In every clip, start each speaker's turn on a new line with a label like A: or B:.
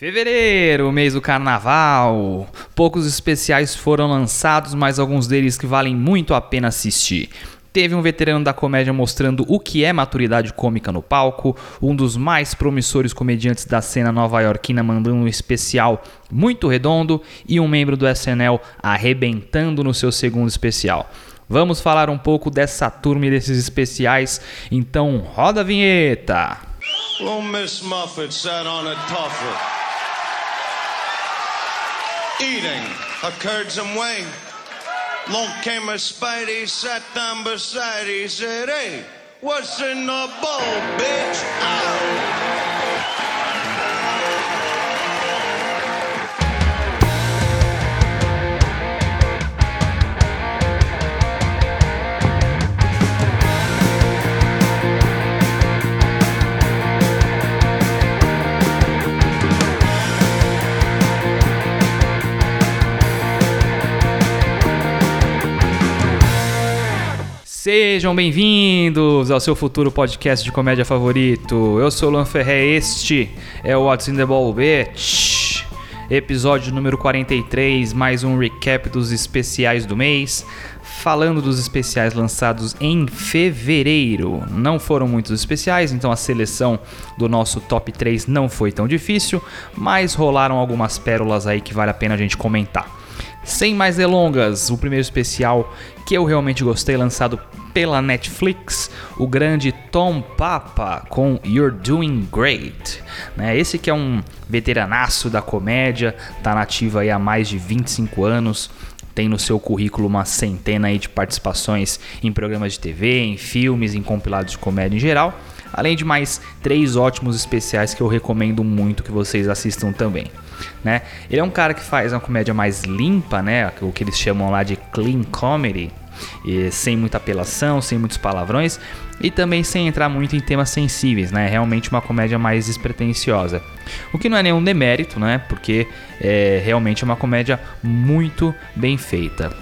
A: Fevereiro, mês do carnaval. Poucos especiais foram lançados, mas alguns deles que valem muito a pena assistir. Teve um veterano da comédia mostrando o que é maturidade cômica no palco, um dos mais promissores comediantes da cena nova-iorquina mandando um especial muito redondo e um membro do SNL arrebentando no seu segundo especial. Vamos falar um pouco dessa turma e desses especiais, então roda a vinheta!
B: Well, Miss Muffet sat on a. eating curds and whey. Long came a Spidey, sat down beside, he said, Hey, what's in the bowl, bitch? Ow!
A: Sejam bem-vindos ao seu futuro podcast de comédia favorito. Eu sou o Luan Ferré, este é o What's in the Ball, bitch. Episódio número 43, mais um recap dos especiais do mês. Falando dos especiais lançados em fevereiro. Não foram muitos especiais, então a seleção do nosso top 3 não foi tão difícil, mas rolaram algumas pérolas aí que vale a pena a gente comentar. Sem mais delongas, o primeiro especial que eu realmente gostei, lançado pela Netflix, o grande Tom Papa com You're Doing Great. Né? Esse que é um veteranaço da comédia, tá nativo aí há mais de 25 anos, tem no seu currículo uma centena aí de participações em programas de TV, em filmes, em compilados de comédia em geral, além de mais três ótimos especiais que eu recomendo muito que vocês assistam também né? Ele é um cara que faz uma comédia mais limpa, né? O que eles chamam lá de clean comedy, e sem muita apelação, sem muitos palavrões e também sem entrar muito em temas sensíveis, né? É realmente uma comédia mais despretensiosa. O que não é nenhum demérito, né? Porque é realmente uma comédia muito bem feita.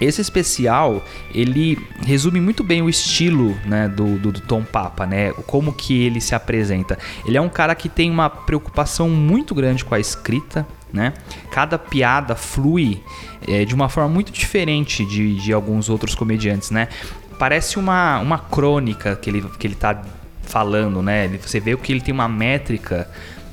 A: Esse especial, ele resume muito bem o estilo né, do, do, do, Tom Papa, né? Como que ele se apresenta. Ele é um cara que tem uma preocupação muito grande com a escrita, né? Cada piada flui é, de uma forma muito diferente de, de alguns outros comediantes, né? Parece uma, uma crônica que ele, que ele tá falando, né? Você vê que ele tem uma métrica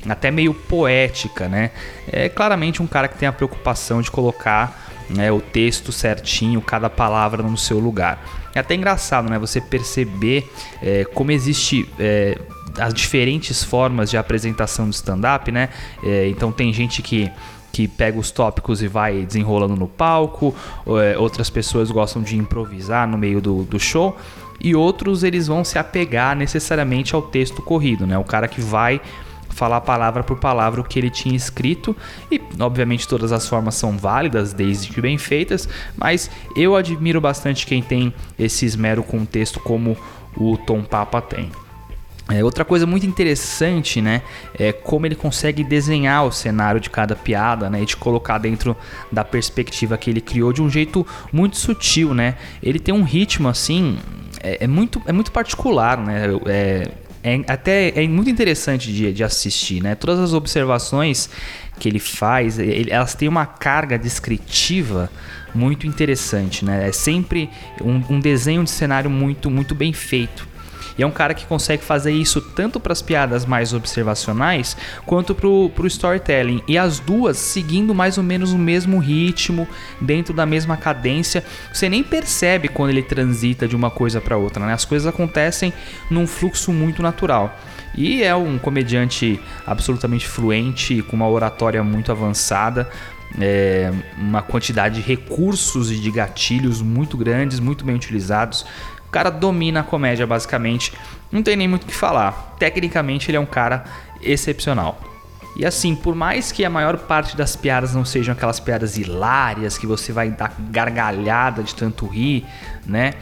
A: até meio poética, né? É claramente um cara que tem a preocupação de colocar né, o texto certinho, cada palavra no seu lugar. É até engraçado, né? Você perceber é, como existe é, as diferentes formas de apresentação do stand-up, né? É, então tem gente que que pega os tópicos e vai desenrolando no palco, é, outras pessoas gostam de improvisar no meio do, do show e outros eles vão se apegar necessariamente ao texto corrido, né? O cara que vai falar palavra por palavra o que ele tinha escrito e obviamente todas as formas são válidas desde que bem feitas, mas eu admiro bastante quem tem esse esmero com o texto como o Tom Papa tem. É, outra coisa muito interessante, né, é como ele consegue desenhar o cenário de cada piada, né, e te colocar dentro da perspectiva que ele criou de um jeito muito sutil, né. Ele tem um ritmo assim, é, é muito, é muito particular, né. É, é até é muito interessante de, de assistir, né? Todas as observações que ele faz, ele, elas têm uma carga descritiva muito interessante, né? É sempre um, um desenho de cenário muito, muito bem feito. E é um cara que consegue fazer isso tanto para as piadas mais observacionais quanto para o storytelling. E as duas seguindo mais ou menos o mesmo ritmo, dentro da mesma cadência. Você nem percebe quando ele transita de uma coisa para outra, né? As coisas acontecem num fluxo muito natural. E é um comediante absolutamente fluente, com uma oratória muito avançada. É, uma quantidade de recursos e de gatilhos muito grandes, muito bem utilizados cara domina a comédia, basicamente. Não tem nem muito o que falar. Tecnicamente, ele é um cara excepcional. E assim, por mais que a maior parte das piadas não sejam aquelas piadas hilárias que você vai dar gargalhada de tanto rir, né?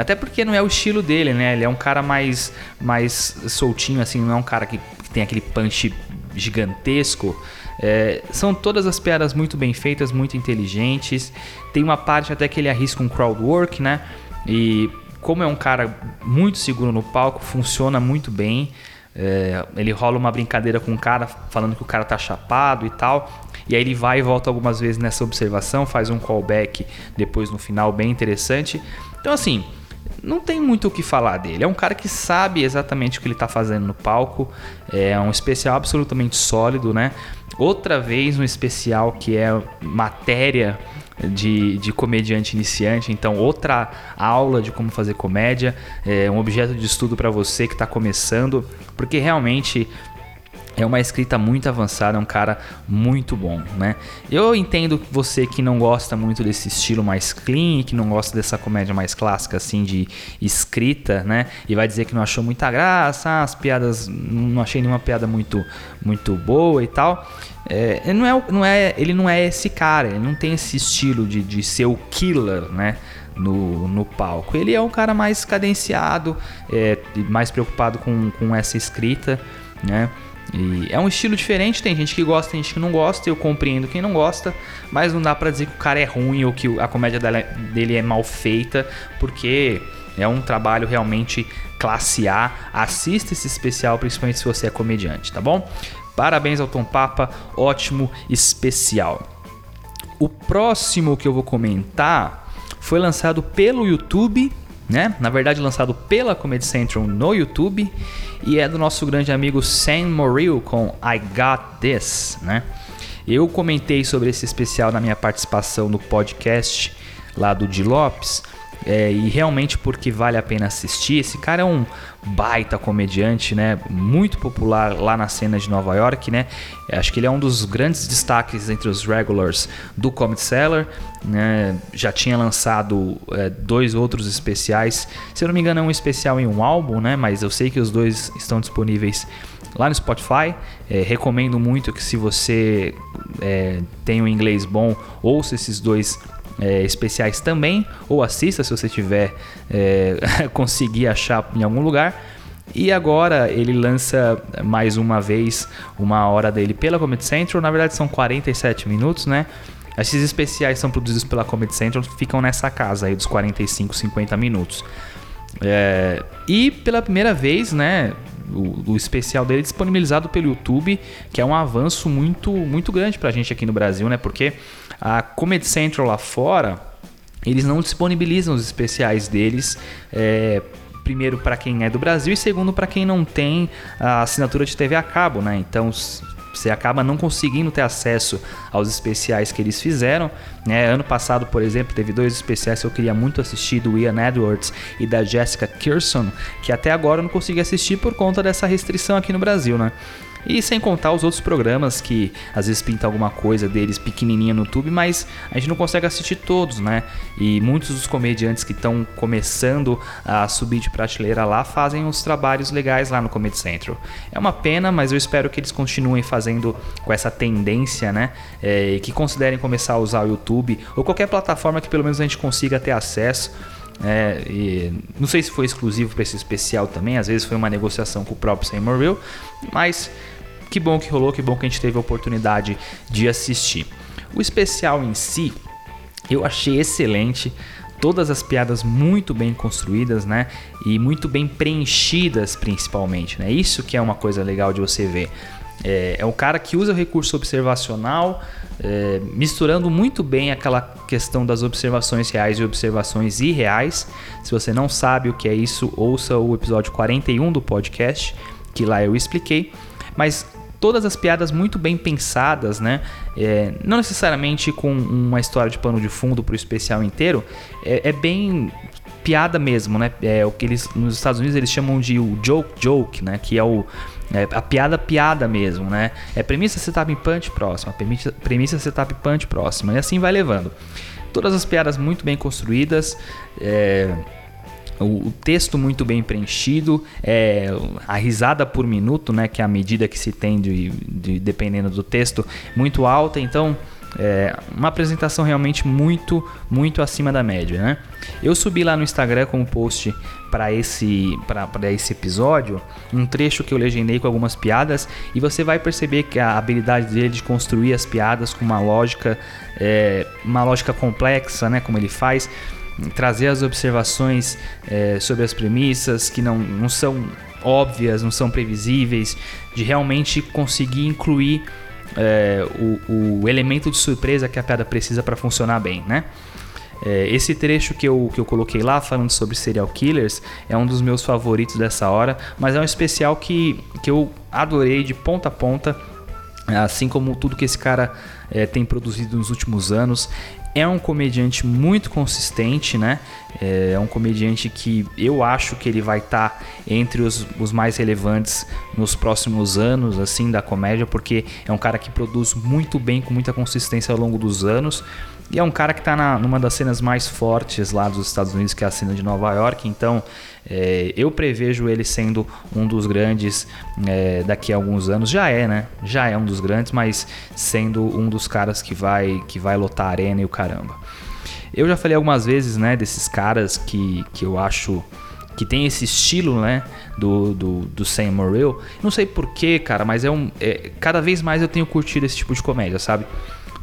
A: Até porque não é o estilo dele, né? Ele é um cara mais, mais soltinho, assim, não é um cara que, que tem aquele punch gigantesco. É, são todas as piadas muito bem feitas, muito inteligentes. Tem uma parte até que ele arrisca um crowd work, né? E como é um cara muito seguro no palco, funciona muito bem. É, ele rola uma brincadeira com o cara, falando que o cara tá chapado e tal. E aí ele vai e volta algumas vezes nessa observação, faz um callback depois no final bem interessante. Então assim, não tem muito o que falar dele. É um cara que sabe exatamente o que ele está fazendo no palco. É um especial absolutamente sólido, né? Outra vez um especial que é matéria de, de comediante iniciante, então outra aula de como fazer comédia, é um objeto de estudo para você que está começando, porque realmente é uma escrita muito avançada, é um cara muito bom, né? Eu entendo você que não gosta muito desse estilo mais clean, que não gosta dessa comédia mais clássica, assim, de escrita, né? E vai dizer que não achou muita graça, as piadas, não achei nenhuma piada muito, muito boa e tal. É, não é, não é, ele não é esse cara, ele não tem esse estilo de, de ser o killer, né? No, no palco. Ele é um cara mais cadenciado, é, mais preocupado com, com essa escrita, né? E é um estilo diferente, tem gente que gosta, tem gente que não gosta, eu compreendo quem não gosta, mas não dá para dizer que o cara é ruim ou que a comédia dele é mal feita, porque é um trabalho realmente classe A. Assista esse especial, principalmente se você é comediante, tá bom? Parabéns ao Tom Papa, ótimo especial. O próximo que eu vou comentar foi lançado pelo YouTube né? Na verdade, lançado pela Comedy Central no YouTube e é do nosso grande amigo Sam Morrill com I Got This, né? Eu comentei sobre esse especial na minha participação no podcast lá do Di Lopes é, e realmente porque vale a pena assistir. Esse cara é um baita comediante, né? Muito popular lá na cena de Nova York, né? Acho que ele é um dos grandes destaques entre os regulars do Comedy Cellar. Né? Já tinha lançado é, dois outros especiais. Se eu não me engano, é um especial em um álbum, né? Mas eu sei que os dois estão disponíveis lá no Spotify. É, recomendo muito que se você é, tem um inglês bom, ouça esses dois é, especiais também, ou assista se você tiver é, conseguir achar em algum lugar. E agora ele lança mais uma vez uma hora dele pela Comedy Central. Na verdade são 47 minutos, né? Esses especiais são produzidos pela Comedy Central, ficam nessa casa aí dos 45, 50 minutos. É, e pela primeira vez, né, o, o, especial dele disponibilizado pelo YouTube, que é um avanço muito muito grande pra gente aqui no Brasil, né? Porque a Comedy Central lá fora, eles não disponibilizam os especiais deles. É, primeiro para quem é do Brasil e segundo para quem não tem a assinatura de TV a cabo, né? Então você acaba não conseguindo ter acesso aos especiais que eles fizeram. Né? Ano passado, por exemplo, teve dois especiais que eu queria muito assistir, do Ian Edwards e da Jessica Kirson, que até agora eu não consegui assistir por conta dessa restrição aqui no Brasil, né? E sem contar os outros programas que às vezes pinta alguma coisa deles pequenininha no YouTube, mas a gente não consegue assistir todos, né? E muitos dos comediantes que estão começando a subir de prateleira lá fazem uns trabalhos legais lá no Comedy Central. É uma pena, mas eu espero que eles continuem fazendo com essa tendência, né? É, e que considerem começar a usar o YouTube ou qualquer plataforma que pelo menos a gente consiga ter acesso. É, não sei se foi exclusivo para esse especial também, às vezes foi uma negociação com o próprio Sam Morrill, mas que bom que rolou, que bom que a gente teve a oportunidade de assistir. O especial em si, eu achei excelente. Todas as piadas muito bem construídas, né? E muito bem preenchidas, principalmente, né? Isso que é uma coisa legal de você ver. É, é um cara que usa o recurso observacional, é, misturando muito bem aquela questão das observações reais e observações irreais. Se você não sabe o que é isso, ouça o episódio 41 do podcast, que lá eu expliquei. Mas todas as piadas muito bem pensadas, né? É, não necessariamente com uma história de pano de fundo para o especial inteiro, é, é, bem piada mesmo, né? É o que eles nos Estados Unidos eles chamam de o joke joke, né? Que é o é, a piada piada mesmo, né? É premissa setup punch próxima, premissa, premissa setup punch próxima e assim vai levando. Todas as piadas muito bem construídas. É, o, texto muito bem preenchido, é, a risada por minuto, né, que é a medida que se tem de, de dependendo do texto, muito alta, então é uma apresentação realmente muito, muito acima da média, né? Eu subi lá no Instagram com um post para esse, esse episódio, um trecho que eu legendei com algumas piadas e você vai perceber que a habilidade dele de construir as piadas com uma lógica, é, uma lógica complexa, né? Como ele faz, trazer as observações é, sobre as premissas que não, não são óbvias, não são previsíveis, de realmente conseguir incluir é, o, o, elemento de surpresa que a piada precisa para funcionar bem, né? É, esse trecho que eu, que eu coloquei lá, falando sobre serial killers, é um dos meus favoritos dessa hora, mas é um especial que, que eu adorei de ponta a ponta, assim como tudo que esse cara é, tem produzido nos últimos anos. É um comediante muito consistente, né? É, é um comediante que eu acho que ele vai estar tá entre os, os mais relevantes nos próximos anos, assim, da comédia, porque é um cara que produz muito bem, com muita consistência ao longo dos anos. E é um cara que está numa das cenas mais fortes lá dos Estados Unidos, que é a cena de Nova York. Então, é, eu prevejo ele sendo um dos grandes é, daqui a alguns anos. Já é, né? Já é um dos grandes, mas sendo um dos caras que vai, que vai lotar a arena e o caramba. Eu já falei algumas vezes, né, desses caras que, que eu acho que tem esse estilo, né, do, do, do Sam Morril. Não sei porquê, cara, mas é um. É, cada vez mais eu tenho curtido esse tipo de comédia, sabe?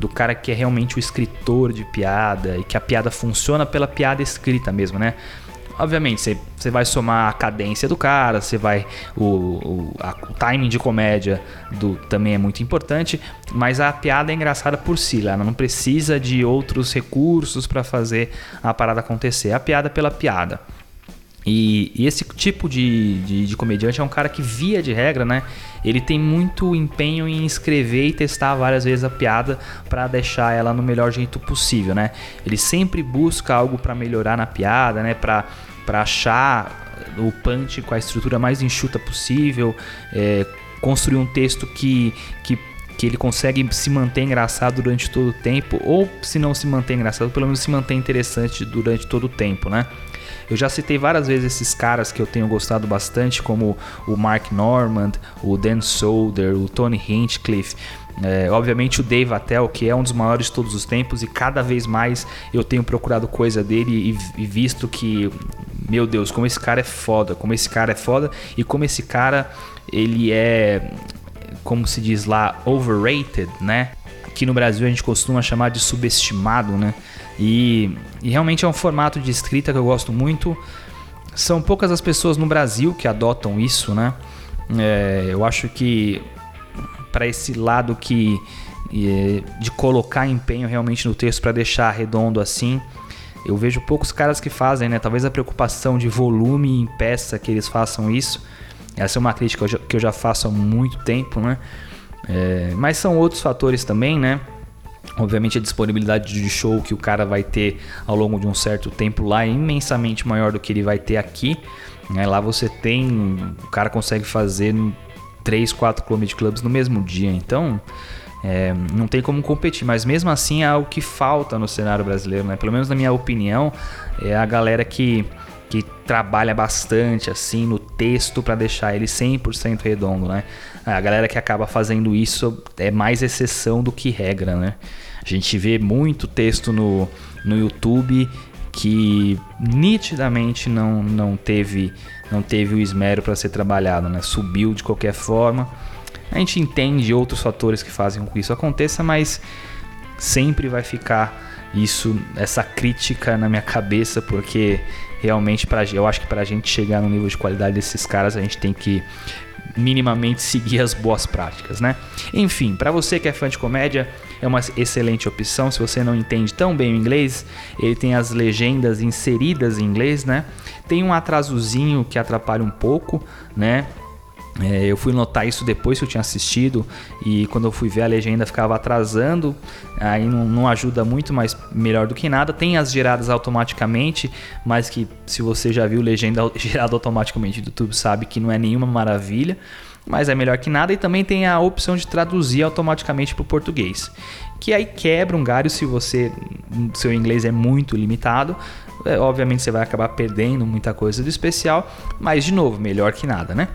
A: do cara que é realmente o escritor de piada e que a piada funciona pela piada escrita mesmo, né? Obviamente, você, você vai somar a cadência do cara, você vai. O, o, a, o timing de comédia do, também é muito importante, mas a piada é engraçada por si, ela não precisa de outros recursos para fazer a parada acontecer. A piada é pela piada. E, e, esse tipo de, de, de, comediante é um cara que, via de regra, né? Ele tem muito empenho em escrever e testar várias vezes a piada para deixar ela no melhor jeito possível, né? Ele sempre busca algo para melhorar na piada, né? Para achar o punch com a estrutura mais enxuta possível, é, construir um texto que, que que ele consegue se manter engraçado durante todo o tempo, ou se não se manter engraçado, pelo menos se manter interessante durante todo o tempo, né? Eu já citei várias vezes esses caras que eu tenho gostado bastante, como o Mark Normand, o Dan Solder, o Tony Hinchcliffe. É, obviamente o Dave Attell, que é um dos maiores de todos os tempos, e cada vez mais eu tenho procurado coisa dele e, e, visto que, meu Deus, como esse cara é foda, como esse cara é foda e como esse cara ele é, como se diz lá, overrated, né? Que no Brasil a gente costuma chamar de subestimado, né? E, e realmente é um formato de escrita que eu gosto muito. São poucas as pessoas no Brasil que adotam isso, né? É, eu acho que para esse lado que de colocar empenho realmente no texto para deixar redondo assim, eu vejo poucos caras que fazem, né? Talvez a preocupação de volume impeça que eles façam isso. Essa é uma crítica que eu já faço há muito tempo, né? É, mas são outros fatores também, né? Obviamente a disponibilidade de show que o cara vai ter ao longo de um certo tempo lá é imensamente maior do que ele vai ter aqui. Né? Lá você tem. O cara consegue fazer 3, 4 comedy clubs no mesmo dia. Então. É, não tem como competir, mas mesmo assim é algo que falta no cenário brasileiro, né? Pelo menos na minha opinião, é a galera que, que trabalha bastante assim no texto para deixar ele 100% redondo, né? A galera que acaba fazendo isso é mais exceção do que regra, né? A gente vê muito texto no, no YouTube que nitidamente não, não teve não teve o esmero para ser trabalhado, né? Subiu de qualquer forma. A gente entende outros fatores que fazem com que isso aconteça, mas sempre vai ficar isso, essa crítica na minha cabeça, porque realmente pra, eu acho que para a gente chegar no nível de qualidade desses caras, a gente tem que minimamente seguir as boas práticas, né? Enfim, para você que é fã de comédia, é uma excelente opção. Se você não entende tão bem o inglês, ele tem as legendas inseridas em inglês, né? Tem um atrasozinho que atrapalha um pouco, né? É, eu fui notar isso depois que eu tinha assistido e quando eu fui ver a legenda ficava atrasando, aí não, não, ajuda muito, mas melhor do que nada. Tem as geradas automaticamente, mas que se você já viu legenda gerada automaticamente do YouTube sabe que não é nenhuma maravilha, mas é melhor que nada. E também tem a opção de traduzir automaticamente para o português, que aí quebra um galho se você seu inglês é muito limitado. É, obviamente você vai acabar perdendo muita coisa do especial, mas de novo, melhor que nada, né?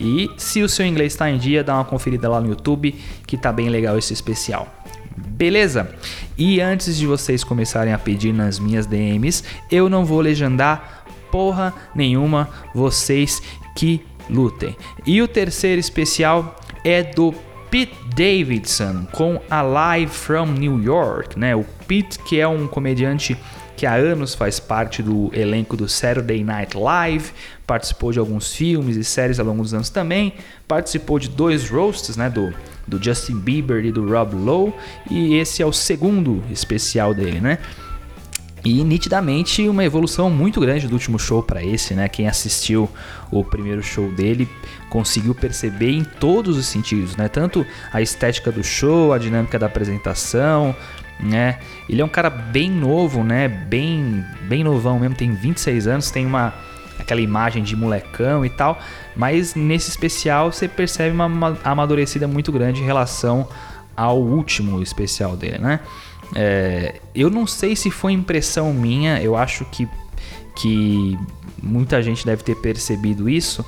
A: E se o seu inglês está em dia, dá uma conferida lá no YouTube que tá bem legal esse especial. Beleza? E antes de vocês começarem a pedir nas minhas DMs, eu não vou legendar porra nenhuma, vocês que lutem. E o terceiro especial é do Pete Davidson com a Live from New York, né? O Pete que é um comediante que há anos faz parte do elenco do Saturday Night Live, participou de alguns filmes e séries ao longo dos anos também, participou de dois roasts, né, do, do Justin Bieber e do Rob Lowe, e esse é o segundo especial dele, né? E nitidamente uma evolução muito grande do último show para esse, né? Quem assistiu o primeiro show dele conseguiu perceber em todos os sentidos, né? Tanto a estética do show, a dinâmica da apresentação, né? Ele é um cara bem novo, né? Bem, bem novão mesmo, tem 26 anos, tem uma aquela imagem de molecão e tal, mas nesse especial você percebe uma, amadurecida muito grande em relação ao último especial dele, né? É, eu não sei se foi impressão minha, eu acho que, que muita gente deve ter percebido isso,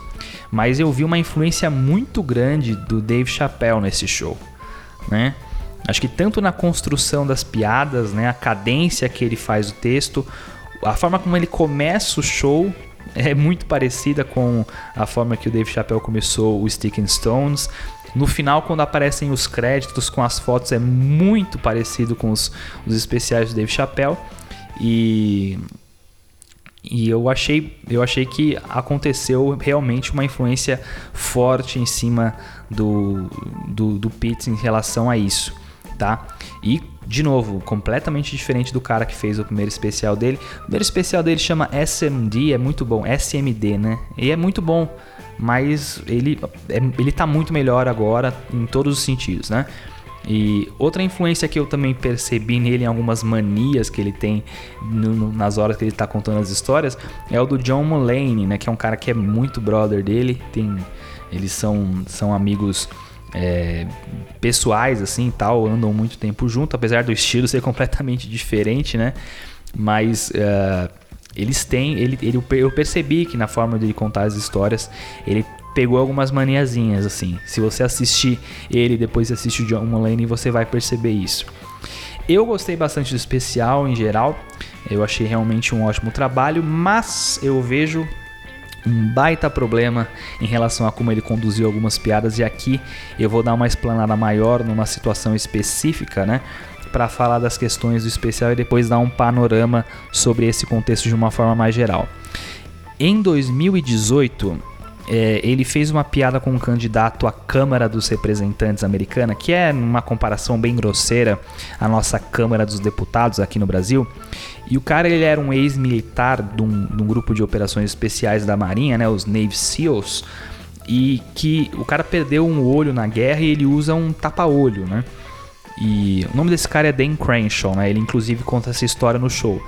A: mas eu vi uma influência muito grande do Dave Chappelle nesse show, né? Acho que tanto na construção das piadas, né, a cadência que ele faz o texto, a forma como ele começa o show é muito parecida com a forma que o Dave Chappelle começou o Sticking Stones. No final, quando aparecem os créditos com as fotos, é muito parecido com os, os especiais do Dave Chappelle. E, e eu achei, eu achei que aconteceu realmente uma influência forte em cima do, do, do Pitts em relação a isso, tá? E de novo, completamente diferente do cara que fez o primeiro especial dele. O primeiro especial dele chama SMD, é muito bom, SMD, né? E é muito bom mas ele, é, ele tá muito melhor agora em todos os sentidos, né? E outra influência que eu também percebi nele em algumas manias que ele tem no, nas horas que ele está contando as histórias é o do John Mulaney, né? Que é um cara que é muito brother dele. Tem, eles são, são amigos é, pessoais assim tal, andam muito tempo junto, apesar do estilo ser completamente diferente, né? Mas uh, eles têm, ele, ele, eu percebi que na forma de contar as histórias, ele pegou algumas maniazinhas, assim. Se você assistir ele depois assistir o John Mulaney, você vai perceber isso. Eu gostei bastante do especial em geral, eu achei realmente um ótimo trabalho, mas eu vejo um baita problema em relação a como ele conduziu algumas piadas e aqui eu vou dar uma explanada maior numa situação específica, né? para falar das questões do especial e depois dar um panorama sobre esse contexto de uma forma mais geral. Em 2018, é, ele fez uma piada com um candidato à Câmara dos Representantes americana, que é uma comparação bem grosseira à nossa Câmara dos Deputados aqui no Brasil. E o cara ele era um ex-militar de, um, de um, grupo de operações especiais da Marinha, né, os Navy SEALs, e que o cara perdeu um olho na guerra e ele usa um tapa-olho, né? E o nome desse cara é Dan Crenshaw, né? Ele inclusive conta essa história no show.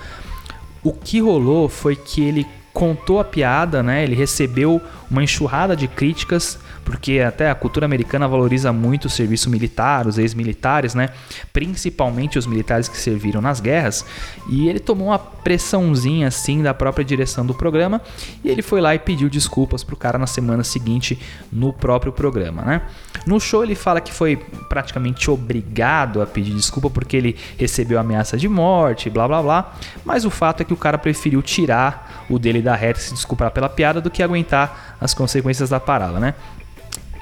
A: O que rolou foi que ele contou a piada, né? Ele recebeu uma enxurrada de críticas porque até a cultura americana valoriza muito o serviço militar, os ex-militares, né? Principalmente os militares que serviram nas guerras. E ele tomou uma pressãozinha assim da própria direção do programa e ele foi lá e pediu desculpas pro cara na semana seguinte no próprio programa, né? No show ele fala que foi praticamente obrigado a pedir desculpa porque ele recebeu ameaça de morte, blá blá blá. Mas o fato é que o cara preferiu tirar o dele da reta e se desculpar pela piada do que aguentar as consequências da parada, né?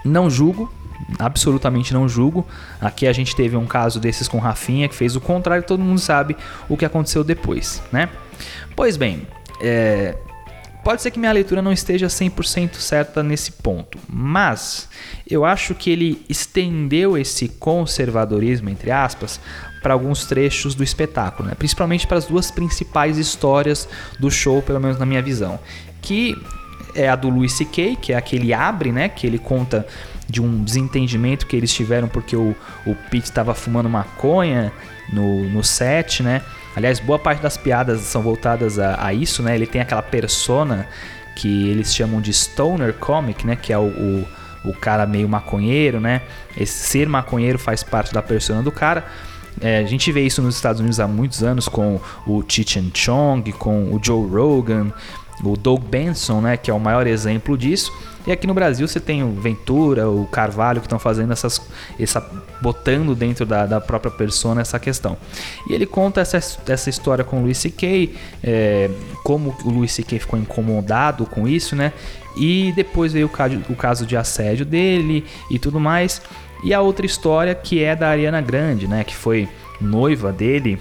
A: Não julgo, absolutamente não julgo. Aqui a gente teve um caso desses com Rafinha que fez o contrário, todo mundo sabe o que aconteceu depois, né? Pois bem, é, pode ser que minha leitura não esteja 100% certa nesse ponto, mas eu acho que ele estendeu esse conservadorismo, entre aspas, para alguns trechos do espetáculo, né? principalmente para as duas principais histórias do show, pelo menos na minha visão, que é a do Louis C.K., que é aquele abre, né? Que ele conta de um desentendimento que eles tiveram porque o, o Pete estava fumando maconha no, no set, né? Aliás, boa parte das piadas são voltadas a, a isso, né? Ele tem aquela persona que eles chamam de stoner comic, né? Que é o, o, o cara meio maconheiro, né? Esse ser maconheiro faz parte da persona do cara. É, a gente vê isso nos Estados Unidos há muitos anos com o Cheech Chong, com o Joe Rogan, o Doug Benson, né, que é o maior exemplo disso. E aqui no Brasil você tem o Ventura, o Carvalho que estão fazendo essas, essa, botando dentro da, da própria persona essa questão. E ele conta essa, essa história com o Luis C.K., é, como o Luis C.K. ficou incomodado com isso, né? E depois veio o caso, o caso de assédio dele e tudo mais. E a outra história que é da Ariana Grande, né? Que foi noiva dele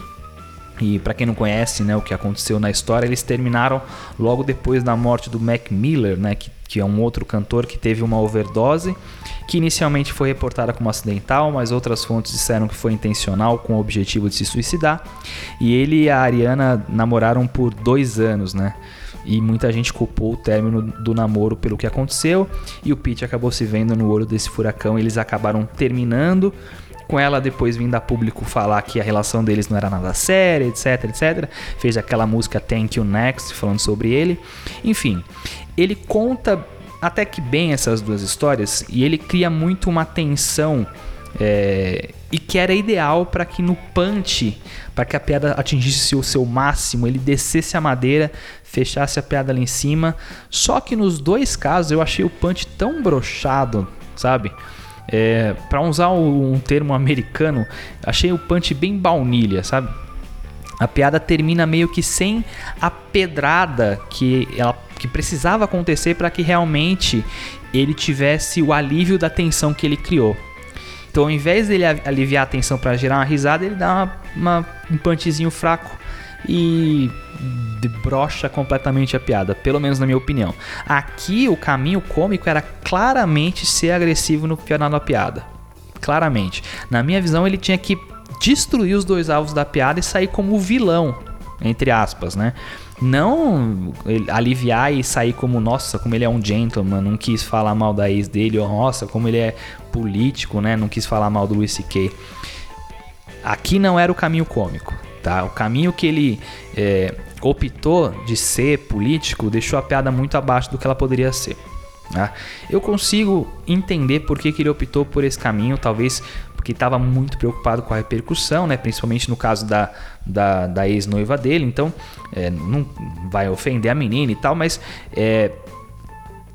A: E para quem não conhece, né, o que aconteceu na história, eles terminaram logo depois da morte do Mac Miller, né, que, que é um outro cantor que teve uma overdose, que inicialmente foi reportada como acidental, mas outras fontes disseram que foi intencional com o objetivo de se suicidar. E ele e a Ariana namoraram por dois anos, né? E muita gente culpou o término do namoro pelo que aconteceu. E o Pete acabou se vendo no olho desse furacão. Eles acabaram terminando com ela depois vindo a público falar que a relação deles não era nada séria, etc, etc. Fez aquela música Thank You Next falando sobre ele. Enfim, ele conta até que bem essas duas histórias e ele cria muito uma tensão é, e que era ideal para que no punch, para que a piada atingisse o seu máximo, ele descesse a madeira, fechasse a piada ali em cima. Só que nos dois casos eu achei o punch tão brochado, sabe? É, para usar um termo americano, achei o punch bem baunilha, sabe? A piada termina meio que sem a pedrada que ela que precisava acontecer para que realmente ele tivesse o alívio da tensão que ele criou. Então, ao invés dele aliviar a tensão para gerar uma risada, ele dá uma, uma, um punchzinho fraco e brocha completamente a piada, pelo menos na minha opinião. Aqui o caminho cômico era claramente ser agressivo no final da piada. Claramente. Na minha visão, ele tinha que destruir os dois alvos da piada e sair como vilão, entre aspas, né? Não aliviar e sair como, nossa, como ele é um gentleman, não quis falar mal da ex dele, ou nossa, como ele é político, né? Não quis falar mal do Luis C.K. Aqui não era o caminho cômico, tá? O caminho que ele é, optou de ser político deixou a piada muito abaixo do que ela poderia ser. Tá? Eu consigo entender por que, que ele optou por esse caminho, talvez porque estava muito preocupado com a repercussão, né? principalmente no caso da, da, da ex-noiva dele, então é, não vai ofender a menina e tal, mas é,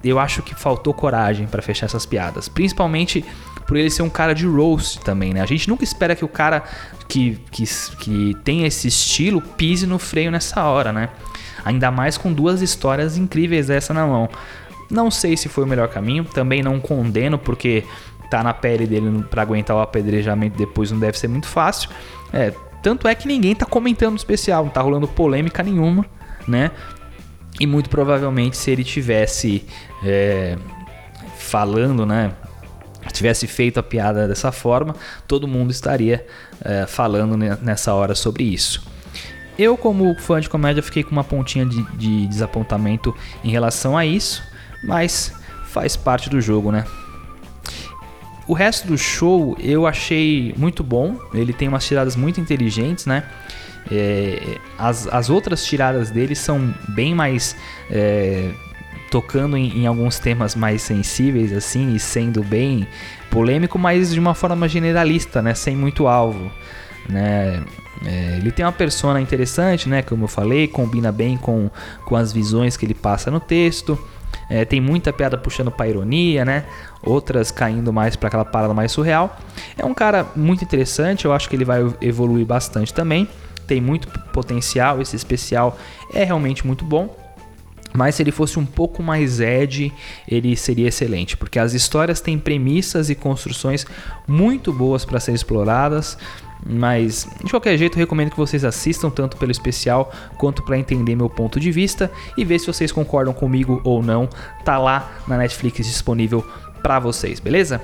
A: eu acho que faltou coragem para fechar essas piadas, principalmente por ele ser um cara de roast também, né? A gente nunca espera que o cara que, que, que tem esse estilo pise no freio nessa hora, né? Ainda mais com duas histórias incríveis dessa na mão. Não sei se foi o melhor caminho, também não condeno, porque tá na pele dele para aguentar o apedrejamento depois não deve ser muito fácil. É, tanto é que ninguém tá comentando no especial, não tá rolando polêmica nenhuma, né? E muito provavelmente se ele tivesse é, falando, né? Tivesse feito a piada dessa forma, todo mundo estaria é, falando nessa hora sobre isso. Eu, como fã de comédia, fiquei com uma pontinha de, de desapontamento em relação a isso, mas faz parte do jogo, né? O resto do show eu achei muito bom. Ele tem umas tiradas muito inteligentes, né? É, as, as outras tiradas dele são bem mais. É, tocando em, em, alguns temas mais sensíveis, assim, e sendo bem polêmico, mas de uma forma generalista, né? Sem muito alvo. Né? É, ele tem uma persona interessante, né? Como eu falei, combina bem com, com as visões que ele passa no texto. É, tem muita piada puxando para ironia, né? Outras caindo mais para aquela parada mais surreal. É um cara muito interessante, eu acho que ele vai evoluir bastante também. Tem muito potencial, esse especial é realmente muito bom. Mas se ele fosse um pouco mais Ed, ele seria excelente, porque as histórias têm premissas e construções muito boas para serem exploradas. Mas de qualquer jeito, recomendo que vocês assistam tanto pelo especial quanto para entender meu ponto de vista e ver se vocês concordam comigo ou não. Tá lá na Netflix disponível para vocês, beleza?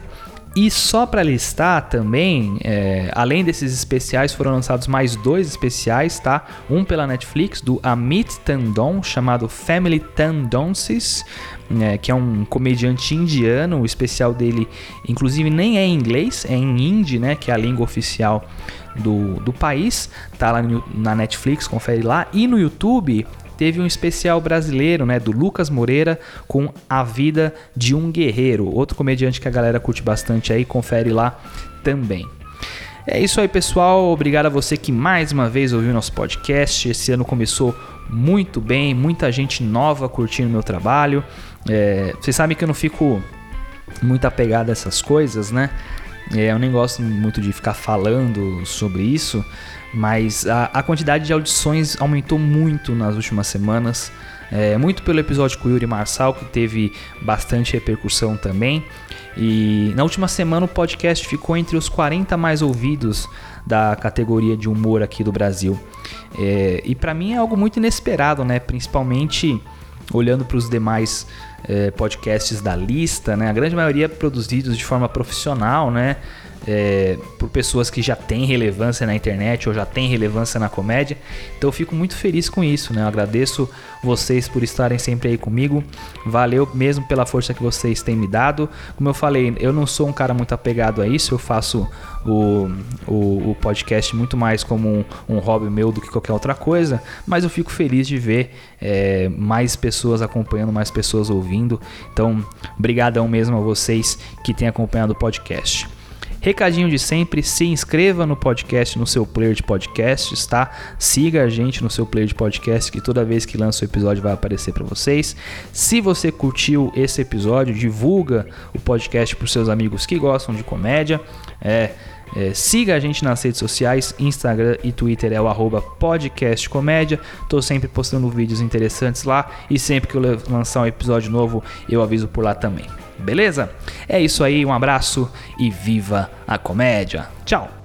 A: E só para listar também, é, além desses especiais, foram lançados mais dois especiais, tá? Um pela Netflix, do Amit Tandon, chamado Family Tandonces, é, que é um comediante indiano. O especial dele, inclusive, nem é em inglês, é em hindi, né? Que é a língua oficial do, do país. Tá lá no, na Netflix, confere lá. E no YouTube teve um especial brasileiro, né, do Lucas Moreira com A Vida de um Guerreiro, outro comediante que a galera curte bastante aí, confere lá também. É isso aí, pessoal. Obrigado a você que mais uma vez ouviu nosso podcast. Esse ano começou muito bem, muita gente nova curtindo meu trabalho. É, vocês sabem que eu não fico muito apegado a essas coisas, né? É, eu nem gosto muito de ficar falando sobre isso, mas a, a quantidade de audições aumentou muito nas últimas semanas. É, muito pelo episódio com o Yuri Marçal, que teve bastante repercussão também. E na última semana o podcast ficou entre os 40 mais ouvidos da categoria de humor aqui do Brasil. É, e para mim é algo muito inesperado, né? Principalmente olhando para os demais é, podcasts da lista, né? A grande maioria produzidos de forma profissional, né? É, por pessoas que já têm relevância na internet ou já têm relevância na comédia. Então eu fico muito feliz com isso, né? Eu agradeço vocês por estarem sempre aí comigo. Valeu mesmo pela força que vocês têm me dado. Como eu falei, eu não sou um cara muito apegado a isso, eu faço o, o, o podcast muito mais como um, um, hobby meu do que qualquer outra coisa, mas eu fico feliz de ver é, mais pessoas acompanhando, mais pessoas ouvindo. Então, brigadão mesmo a vocês que têm acompanhado o podcast. Recadinho de sempre, se inscreva no podcast, no seu player de podcasts, tá? Siga a gente no seu player de podcast, que toda vez que lança o episódio vai aparecer para vocês. Se você curtiu esse episódio, divulga o podcast para seus amigos que gostam de comédia. É, é, siga a gente nas redes sociais, Instagram e Twitter é o arroba podcastcomédia. Tô sempre postando vídeos interessantes lá e sempre que eu lançar um episódio novo eu aviso por lá também. Beleza? É isso aí, um abraço e viva a comédia. Tchau!